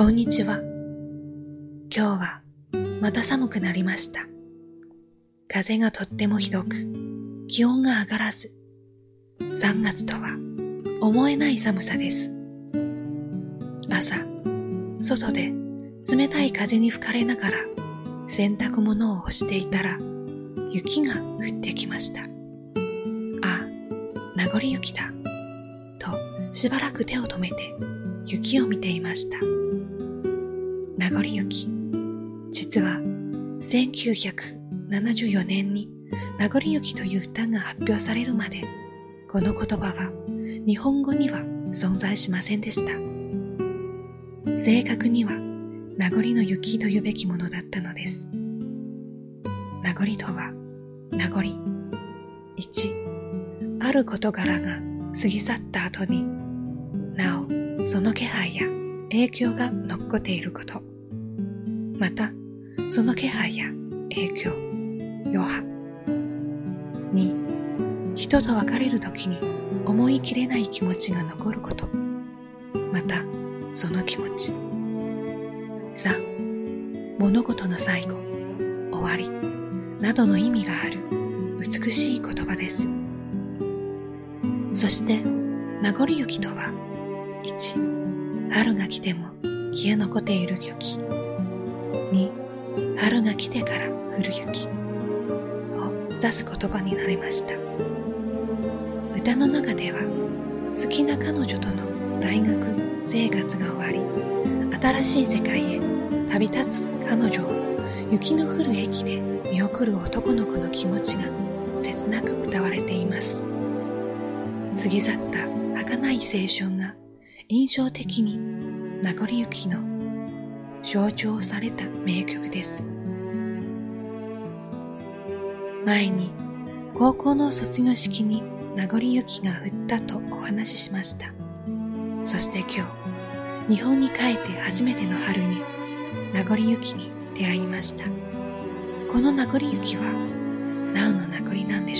こんにちは。今日はまた寒くなりました。風がとってもひどく、気温が上がらず、3月とは思えない寒さです。朝、外で冷たい風に吹かれながら洗濯物を干していたら雪が降ってきました。あ、名残雪だ。としばらく手を止めて雪を見ていました。名残雪。実は1974年に名残雪という歌が発表されるまでこの言葉は日本語には存在しませんでした。正確には名残の雪というべきものだったのです。名残とは名残。1、ある事柄が過ぎ去った後になおその気配や影響が残っていること。また、その気配や影響、余波。2、人と別れる時に思い切れない気持ちが残ること。また、その気持ち。3、物事の最後、終わり、などの意味がある美しい言葉です。そして、名残雪とは、1、春が来ても消え残っている雪。2春が来てから降る雪。を指す言葉になりました。歌の中では好きな彼女との大学生活が終わり新しい世界へ旅立つ彼女を雪の降る駅で見送る男の子の気持ちが切なく歌われています。過ぎ去った儚い青春が印象的に名残雪の象徴された名曲です。前に高校の卒業式に名残雪が降ったとお話ししました。そして今日、日本に帰って初めての春に名残雪に出会いました。この名残雪は何の名残なんでしょう。